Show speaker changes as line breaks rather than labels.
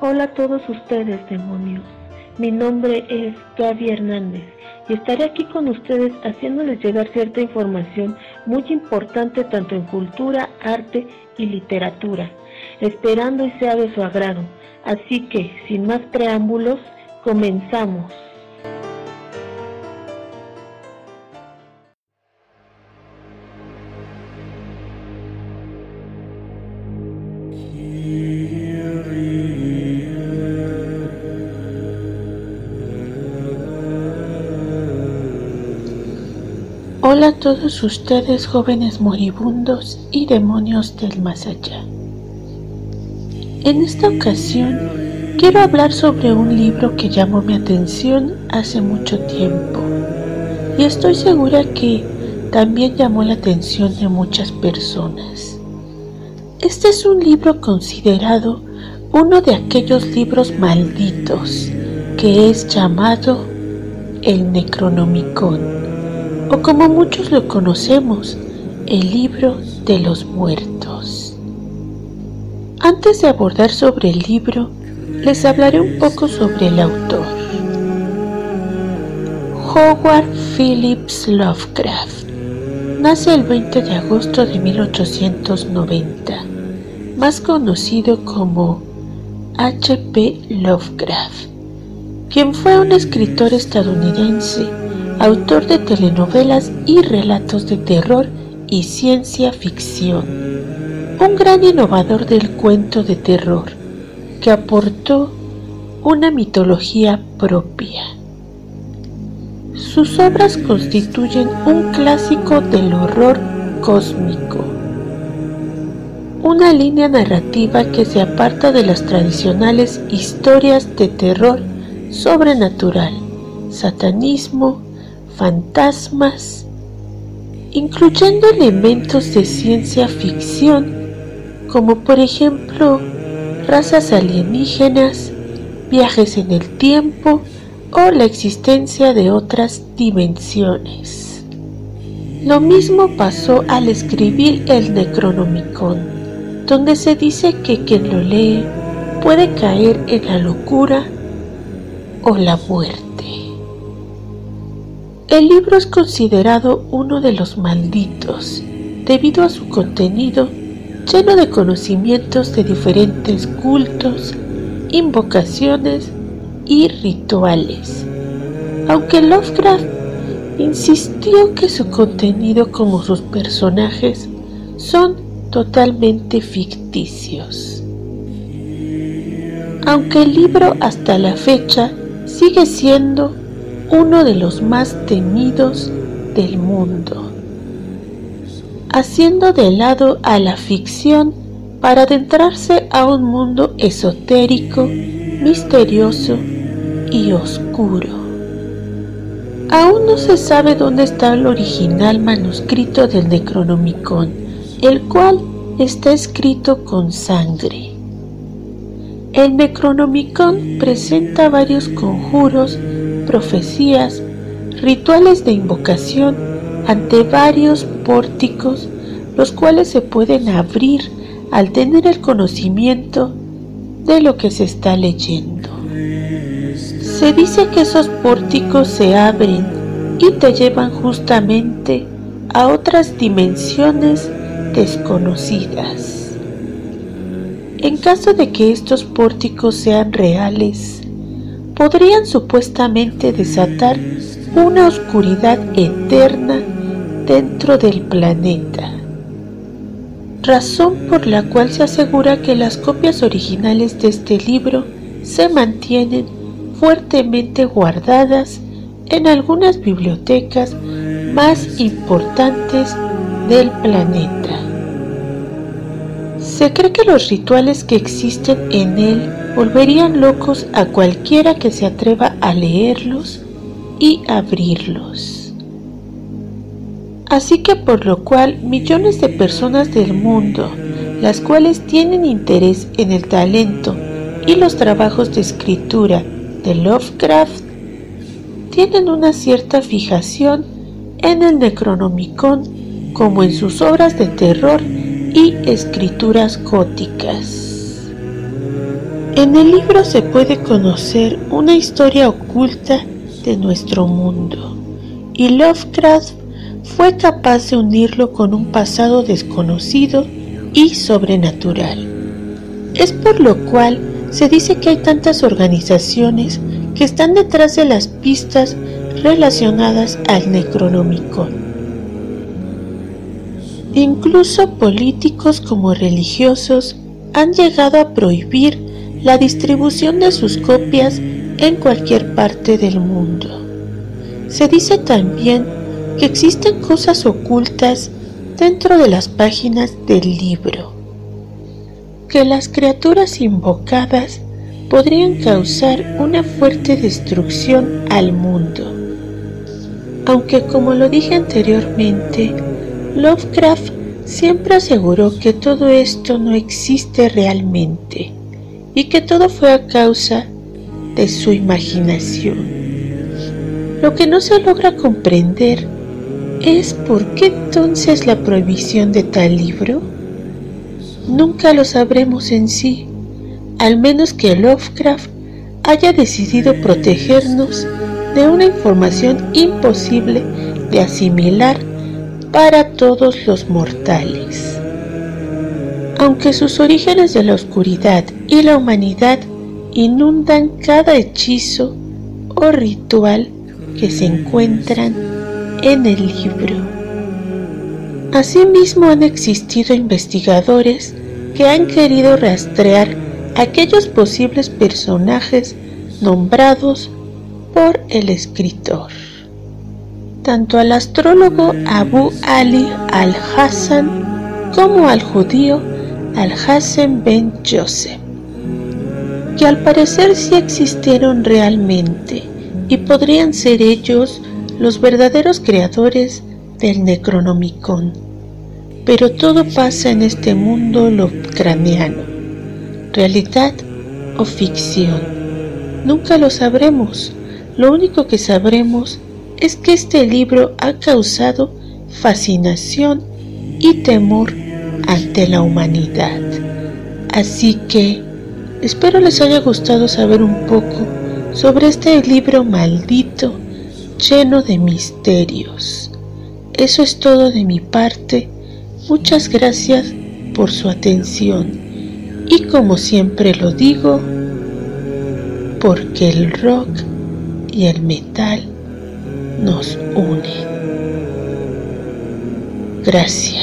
Hola a todos ustedes, demonios. Mi nombre es Gaby Hernández y estaré aquí con ustedes haciéndoles llegar cierta información muy importante tanto en cultura, arte y literatura, esperando y sea de su agrado. Así que, sin más preámbulos, comenzamos. Hola a todos ustedes jóvenes moribundos y demonios del más allá. En esta ocasión quiero hablar sobre un libro que llamó mi atención hace mucho tiempo y estoy segura que también llamó la atención de muchas personas. Este es un libro considerado uno de aquellos libros malditos que es llamado el Necronomicon o como muchos lo conocemos, el libro de los muertos. Antes de abordar sobre el libro, les hablaré un poco sobre el autor. Howard Phillips Lovecraft nace el 20 de agosto de 1890, más conocido como H.P. Lovecraft, quien fue un escritor estadounidense autor de telenovelas y relatos de terror y ciencia ficción, un gran innovador del cuento de terror que aportó una mitología propia. Sus obras constituyen un clásico del horror cósmico, una línea narrativa que se aparta de las tradicionales historias de terror sobrenatural, satanismo, fantasmas, incluyendo elementos de ciencia ficción, como por ejemplo razas alienígenas, viajes en el tiempo o la existencia de otras dimensiones. Lo mismo pasó al escribir el Necronomicon, donde se dice que quien lo lee puede caer en la locura o la muerte. El libro es considerado uno de los malditos debido a su contenido lleno de conocimientos de diferentes cultos, invocaciones y rituales. Aunque Lovecraft insistió que su contenido como sus personajes son totalmente ficticios. Aunque el libro hasta la fecha sigue siendo uno de los más temidos del mundo, haciendo de lado a la ficción para adentrarse a un mundo esotérico, misterioso y oscuro. Aún no se sabe dónde está el original manuscrito del Necronomicon, el cual está escrito con sangre. El Necronomicon presenta varios conjuros profecías, rituales de invocación ante varios pórticos, los cuales se pueden abrir al tener el conocimiento de lo que se está leyendo. Se dice que esos pórticos se abren y te llevan justamente a otras dimensiones desconocidas. En caso de que estos pórticos sean reales, podrían supuestamente desatar una oscuridad eterna dentro del planeta, razón por la cual se asegura que las copias originales de este libro se mantienen fuertemente guardadas en algunas bibliotecas más importantes del planeta. Se cree que los rituales que existen en él volverían locos a cualquiera que se atreva a leerlos y abrirlos. Así que por lo cual millones de personas del mundo, las cuales tienen interés en el talento y los trabajos de escritura de Lovecraft, tienen una cierta fijación en el Necronomicon como en sus obras de terror y escrituras góticas. En el libro se puede conocer una historia oculta de nuestro mundo y Lovecraft fue capaz de unirlo con un pasado desconocido y sobrenatural. Es por lo cual se dice que hay tantas organizaciones que están detrás de las pistas relacionadas al Necronomicon. Incluso políticos como religiosos han llegado a prohibir la distribución de sus copias en cualquier parte del mundo. Se dice también que existen cosas ocultas dentro de las páginas del libro, que las criaturas invocadas podrían causar una fuerte destrucción al mundo. Aunque como lo dije anteriormente, Lovecraft siempre aseguró que todo esto no existe realmente y que todo fue a causa de su imaginación. Lo que no se logra comprender es por qué entonces la prohibición de tal libro. Nunca lo sabremos en sí, al menos que Lovecraft haya decidido protegernos de una información imposible de asimilar para todos los mortales. Aunque sus orígenes de la oscuridad y la humanidad inundan cada hechizo o ritual que se encuentran en el libro. Asimismo han existido investigadores que han querido rastrear aquellos posibles personajes nombrados por el escritor. Tanto al astrólogo Abu Ali al-Hassan como al judío al-Hassan ben Joseph, que al parecer sí existieron realmente y podrían ser ellos los verdaderos creadores del Necronomicon. Pero todo pasa en este mundo lovecraniano, realidad o ficción. Nunca lo sabremos. Lo único que sabremos es que este libro ha causado fascinación y temor ante la humanidad. Así que espero les haya gustado saber un poco sobre este libro maldito lleno de misterios. Eso es todo de mi parte. Muchas gracias por su atención. Y como siempre lo digo, porque el rock y el metal nos unen. Gracias.